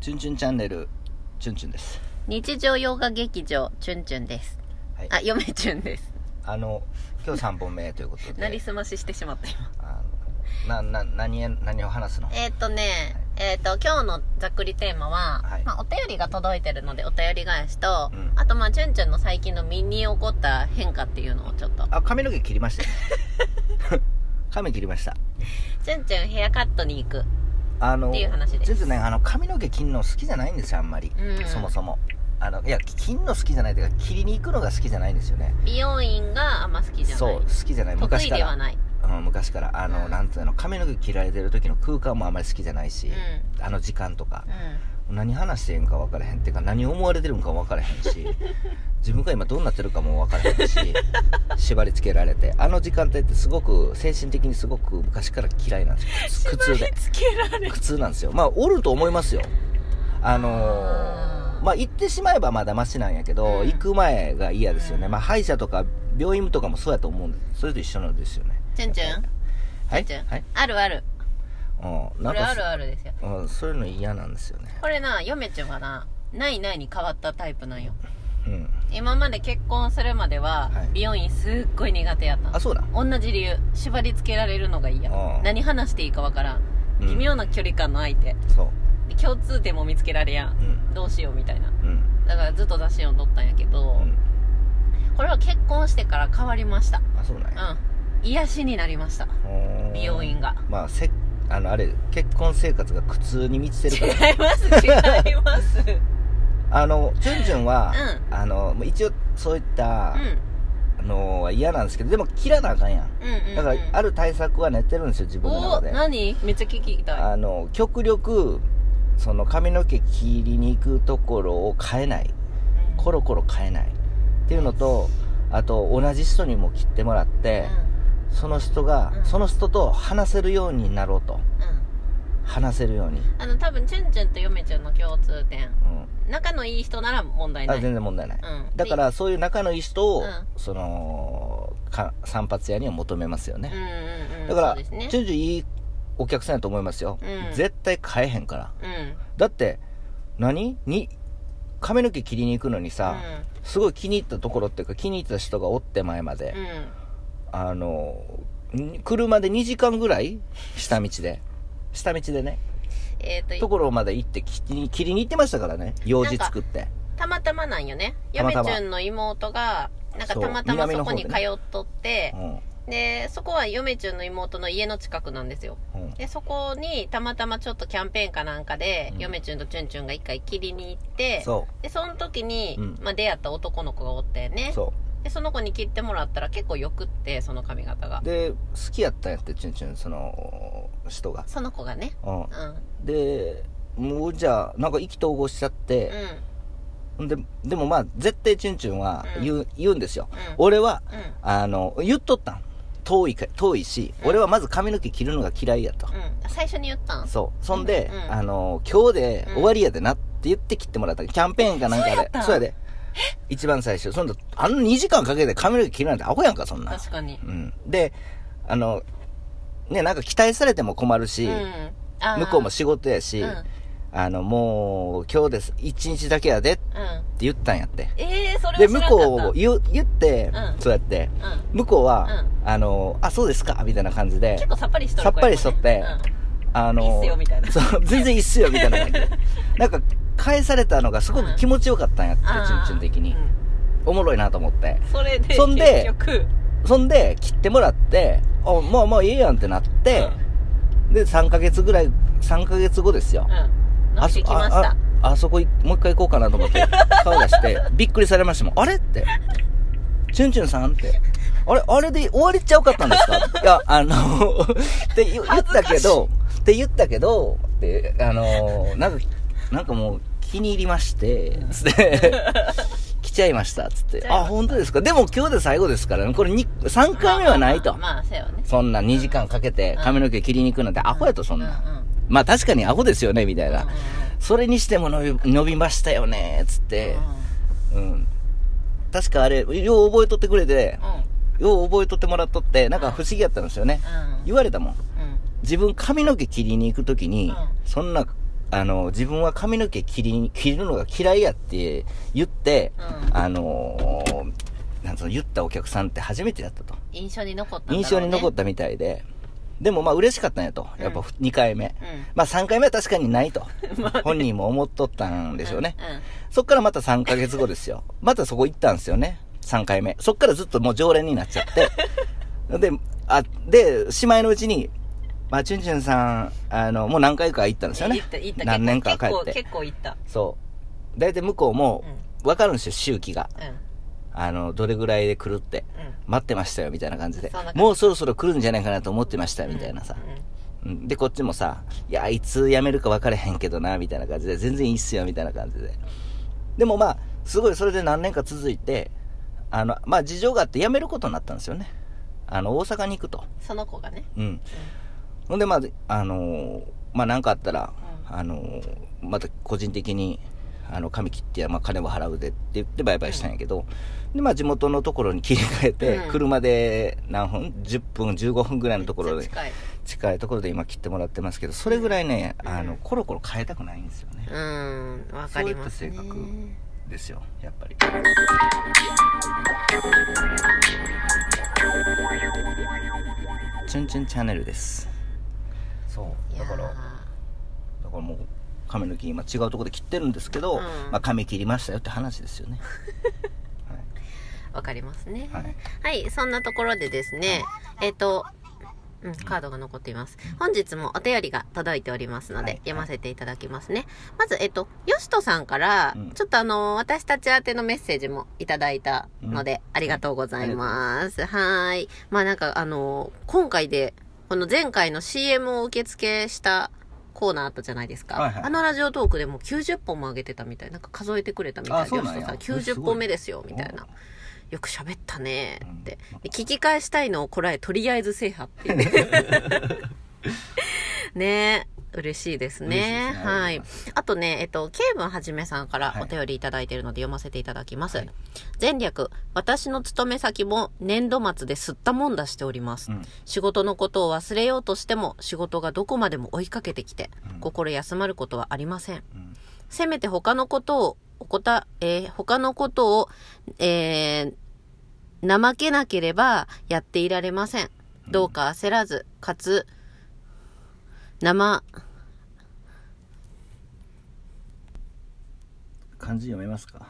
チュンチュンチャンネル、チュンチュンです。日常洋画劇場チュンチュンですはい。あ嫁チュンですあの、今日3本目ということで。なりすまししてしまった今あのな、な、何へ、何を話すの？えーっとねえーっと今日のざっくりテーマは、はいまあ、お便りが届いてるのでお便り返しと、うんあとまあチュンチュンの最近の身に起こった変化っていうのをちょっとあ、髪の毛切りましたよね。髪切りました。チュンチュンヘアカットに行くあの、っていう話ですね、あの、髪の毛切るの好きじゃないんですよ、あんまり。うんそもそも。あの、いや、切るの好きじゃないというか、切りに行くのが好きじゃないんですよね。美容院があんま好きじゃないそう、好きじゃない。得昔から。意ではないうん、昔から。あの、うんなんていうの、髪の毛切られてる時の空間もあんまり好きじゃないし、うあの時間とか。う何話してんか分からへん。っていうか何思われてるんか分からへんし 自分が今どうなってるかも分からへんし縛り付けられてあの時間帯ってすごく精神的にすごく昔から嫌いなんですよ。苦痛でんつけられ苦痛なんですよ。まあおると思いますよ。あのあー。ーまあ行ってしまえばまだマシなんやけど、うん。行く前が嫌ですよね、うん。まあ歯医者とか病院とかもそうやと思うんです。それと一緒なんですよね。チュンチュン。はい。はい。あるあるうん。なんかこれあるあるですよ。うん、そういうの嫌なんですよね。これな嫁ちゃんはなないないに変わったタイプなんよ。うん。今まで結婚するまでは、はい。美容院すっごい苦手やったの。あそうだ同じ理由。縛り付けられるのが嫌ああ何話していいかわからん。うん。微妙な距離感の相手。そう。で共通点も見つけられやん。うん。どうしようみたいな。うん。だからずっと雑誌読んどったんやけど、うん。これは結婚してから変わりました。あそうなんや。うん。癒しになりました。美容院が。まあせあのあれ結婚生活が苦痛に満ちてるから。違います違います。あのチュンチュンは、うあの一応そういった、うん。あのは嫌なんですけどでも切らなあかんやん。うんうん、うん、だからある対策は練ってるんですよ自分のお中で。何？めっちゃ聞きたい。あの極力その髪の毛切りに行くところを変えない。コロコロ変えない。っていうのとあと同じ人にも切ってもらって、その人が、うん。その人と話せるようになろうと。うん。うん話せるように、あの多分チュンチュンと嫁ちゃんの共通点。うん、仲のいい人なら問題なあい全然問題ない、うん。だからそういう仲のいい人を、うん。そのか散髪屋には求めますよね、うんうんうんだから、そうですね。チュンチュンいいお客さんやと思いますよ、うん。絶対買えへんから。うん。だって何？に髪の毛切りに行くのにさ、すごい気に入ったところっていうか気に入った人がおって前まで。うん、うんあのん車で2時間ぐらい？下道で。下道でね。えっ、とところまで行って切りに切りに行ってましたからね。用事作って。たまたまなんよね。たまたま。嫁ちゃんの妹がなんかたまたまそこに通っとって、うん。でそこは嫁ちゃんの妹の家の近くなんですよ。うん。でそこにたまたまちょっとキャンペーンかなんかで、うん。嫁ちゅんとチュンチュンが一回切りに行ってそでその時に、うん。まあ、出会った男の子がおったよね。う。そでその子に切ってもらったら結構よくってその髪型が。うで好きやったんやってチュンチュンその人が。その子がね。うん。うん。でもうじゃあなんか意気投合しちゃって、うん。ででもまあ絶対チュンチュンは言う,、言うんですよ、うん。俺はうん。あの言っとったん。遠いか遠いし、うん。俺はまず髪の毛切るのが嫌いやと、うん。最初に言ったん？そう。そんで、うん。あの今日で終わりやでなって言って切ってもらった。キャンペーンかなんかで。そうやったそうやで一番最初。そんなあの2時間かけて髪の毛切るなんてアホやんかそんな確かに。うん。であのねなんか期待されても困るし、うん。向こうも仕事やし、うん。あのもう今日です。1日だけやでってうん言ったんやって。えー、それで向こう言う言って、うん。そうやって。うん。向こうは、あのあそうですかみたいな感じで結構さっぱりしとるさっぱりしとってあのいいっすよみたいな。そう全然いいっすよみたいな感じで。なんか返されたのがすごく気持ちよかったんやって、うんチュンチュン的に、うん。おもろいなと思って。それでそんでそんで切ってもらってあまあまあいいやんってなって、で3ヶ月ぐらい3ヶ月後ですよ、うん、うん、伸びてきました。あああそこいもう一回行こうかなと思って 顔出してびっくりされましたもん。あれって。チュンチュンさんって。あれあれで終わりちゃうかったんですか？いやあの って言言ったけどって言ったけどってあのなんかなんかもう気に入りまして つって。来ちゃいましたつって。あ本当ですか？でも今日で最後ですからね。これに3回目はないと、まあそうよね。そんな2時間かけて髪の毛切りに行くなんてアホやとそんな、まあ確かにアホですよねみたいな、それにしても伸び伸びましたよねつって、うん。確かあれ、よう覚えとってくれて、うん。よう覚えとってもらっとって、なんか不思議やったんですよね。うん。言われたもん。うん。自分髪の毛切りに行くときに、うん。そんなあの、自分は髪の毛切り、切るのが嫌いやって言って、うんあのーなんつうの、言ったお客さんって初めてだったと。印象に残ったね。印象に残ったみたいで、でもまあ嬉しかったんやと。やっぱ2回目。うん。まあ3回目は確かにないと。本人も思っとったんでしょうね。うん。そっからまた3ヶ月後ですよ。またそこ行ったんですよね。3回目。そっからずっともう常連になっちゃって。で、あ、で、しまいのうちに、まあ、チュンチュンさん、あの、もう何回か行ったんですよね行った、行っ。た。何年か帰結構、って。結構行った。そう。大体向こうも、わかるんですよ、周期が。うん。あの、どれぐらいで来るって。うん。待ってましたよ、みたいな感じでもうそろそろ来るんじゃないかなと思ってました、みたいなさ。うんで、こっちもさ、いや、いつ辞めるか分かれへんけどな、みたいな感じで、全然いいっすよ、みたいな感じで。でもまあ、すごいそれで何年か続いて、あの、まあ事情があって辞めることになったんですよね。あの、大阪に行くと。その子がね。うん。ほんで、まあ、あのーまあ何かあったら、あのーまた個人的に、あの、髪切って、まあ金は払うでって言って売買したんやけど、で、まあ地元のところに 切り替えて、うん車で何分 ?10 分、15分ぐらいのところで、近い。近いところで今切ってもらってますけど、それぐらいね、あの、コロコロ変えたくないんですよね。うん。わかりますね。そういった性格ですよ、やっぱり。チュンチュンチャンネルです。そう、だから、だからもう、髪の毛今違うところで切ってるんですけど、うんまあ髪切りましたよって話ですよね。わかりますね。はい。はい、そんなところでですね、えっ、と、うん、カードが残っています。本日もお便りが届いておりますので、はい読ませていただきますね。まず、えっ、と、よしとさんから、うんちょっとあの、私たち宛てのメッセージもいただいたので、ありがとうございます。はーい。まあなんかあの、今回で、この前回の CM を受付したコーナーあったじゃないですか。はいはい。あのラジオトークでも90本も上げてたみたい。なんか数えてくれたみたいな。さん90えすごい。本目ですよ、みたいな。よく喋ったねって、うん。で聞き返したいのをこらえとりあえず制覇っていう。ね。え嬉しいですね。ですね。あはい。あとねえっとケイブンはじめさんからはい。お便りいただいているので読ませていただきます、はい。前略私の勤め先も年度末で吸ったもんだしております、うん。仕事のことを忘れようとしても仕事がどこまでも追いかけてきて、うん。心休まることはありません。うん。せめて他のことを、おこた、えー他のことを、えー怠けなければやっていられません。どうか焦らず、かつ、生、漢字読めますか？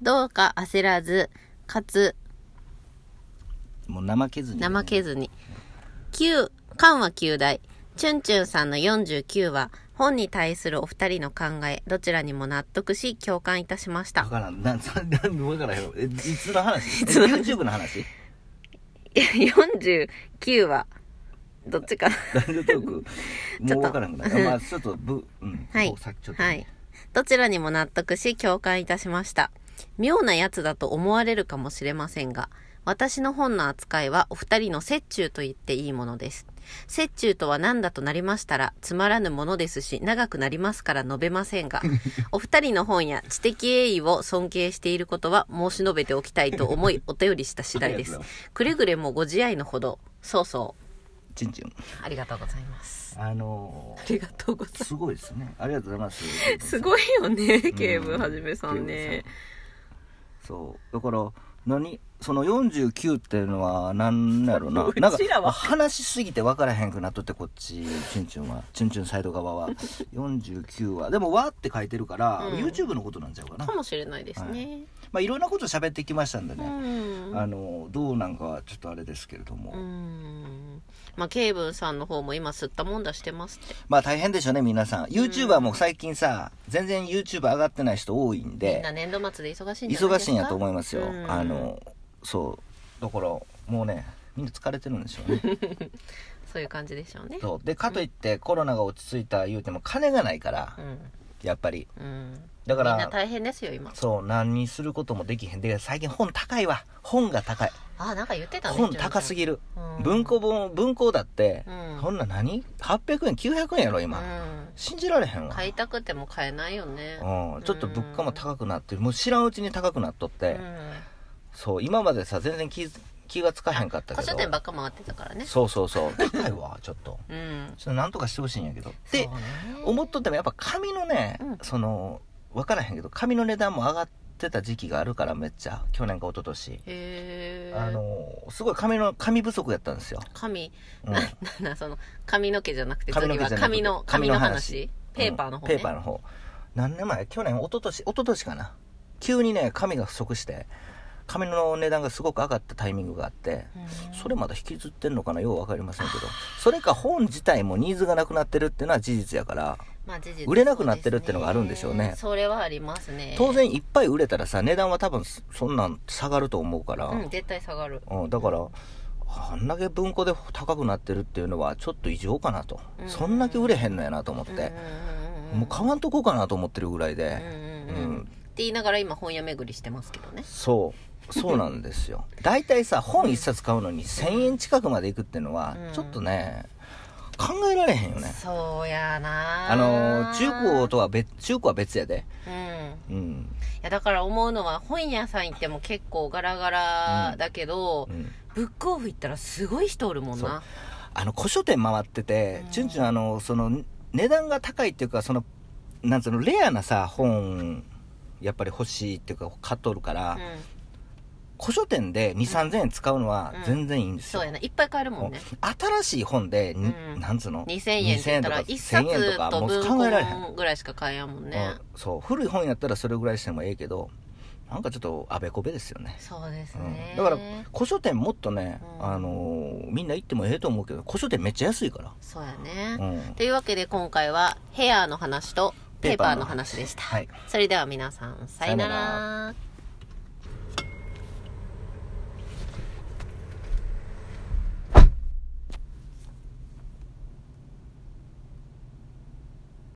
どうか焦らず、かつ、もう怠けずに、怠けずに。9、緩和9大。チュンチュンさんの49は、本に対するお二人の考え、どちらにも納得し、共感いたしましたわ。からん。ななん、わからんよ。え、いつの話？いつの話 ?YouTube の話？49は、どっちかなラジオトーク。ちょっともうわからんく。まあ、ちょっと、ぶ、うん。はいさっきちょっとね、はい。どちらにも納得し共感いたしました。妙なやつだと思われるかもしれませんが、私の本の扱いはお二人の折衷と言っていいものです。折衷とは何だとなりましたら、つまらぬものですし、長くなりますから述べませんが、お二人の本や知的栄誉を尊敬していることは申し述べておきたいと思い、お便りした次第です。くれぐれもご自愛のほど、そうそう。ちんちん。ありがとうございます。あのありがとうございー、すごいですね。ありがとうございます。ます。すごいよね、警部うんはじめさんね。そう。だから、何？その49っていうのは何やろな。うちなんか話しすぎて分からへんくなっとってこっちチュンチュンは。チュンチュンサイド側は。49は。でも「和」って書いてるから、うん。YouTube のことなんちゃうかな。かもしれないですね。まあいろんなこと喋ってきましたんでうね、ん。あのどうなんかはちょっとあれですけれども、うん。まあ、ケイブンさんの方も今吸ったもんだしてますって。まあ大変でしょうね皆さん。YouTuber も最近さ全然 YouTube 上がってない人多いんみんでな年度末で忙しいんじゃないですか？忙しいんやと思いますよ、うん。あのそうだからもうねみんな疲れてるんでしょうね そういう感じでしょうね。そうでかといってコロナが落ち着いた言うても金がないからうん。やっぱりうん。だかみんなら大変ですよ、今。そう何にすることもできへんで最近本高いわ本が高いあ、なんか言ってたね。本高すぎぎるうん文庫本文庫だって、うんそんな何 ?800 円900円やろう今、ん。信じられへんわ買いたくても買えないよね。うん、ちょっと物価も高くなってもう知らんうちに高くなっとって、うん。そう今までさ全然気づ気がつかへんかったけど。古書店ばっか回ってたからね。そうそうそう。高いわ、ちょっと。うん。ちょっとなんとかしてほしいんやけど。でそう、ね思っとってもやっぱ紙のね、うんその、わからへんけど、紙の値段も上がってた時期があるからめっちゃ、去年か一昨年あの、すごい紙の、紙不足やったんですよ。髪、うん な、な、その、髪の毛じゃなくて、髪の次は毛じゃなくて髪の、髪の話ペーパーの方ね。うんペーパーの方。何年前？去年、一昨年一昨年かな。急にね、紙が不足して、紙の値段がすごく上がったタイミングがあって、うんそれまだ引きずってんのかな？ようわかりませんけど、それか本自体もニーズがなくなってるっていうのは事実やから、まあ事実売れなくなってるってのがあるんでしょうねそれはありますね。当然いっぱい売れたらさ、値段は多分そんなん下がると思うから、うん、絶対下がる。うん、だから、あんだけ文庫で高くなってるっていうのはちょっと異常かなと。うんそんだけ売れへんのやなと思って。もう買わんとこうかなと思ってるぐらいで。うんうんうんうんって言いながら今本屋巡りしてますけどね。そう。そうなんですよ。大体さ、本一冊買うのに1000円近くまでいくっていうのはうん、ちょっとね、考えられへんよね。そうやなあの、中古とは別、中古は別やで。うん。いうん。や、だから思うのは、本屋さん行っても結構ガラガラだけど、うん。ブックオフ行ったらすごい人おるもんな。あの、古書店回っててうん、チュンチュンあの、その、値段が高いっていうか、その、なんつうの、レアなさ、本、やっぱり欲しいっていうか、買っとるから、うん。古書店で2、3000円使うのは全然いいんですよ。そうやな。いっぱい買えるもんね。新しい本で、にうんなんつうの？2000円って言ったら、2000 11000円冊とかもうと文考えられへん。庫ぐらいしか買えやんもんね。うんそう、古い本やったらそれぐらいしてもええけど、なんかちょっとあべこべですよね。そうですうんね。だから、古書店もっとね、うんあのーみんな行ってもええと思うけど、古書店めっちゃ安いから。そうやね。うんというわけで今回はヘアの話とペーパーの話でした。はいそれでは皆さん、さよなさよなら。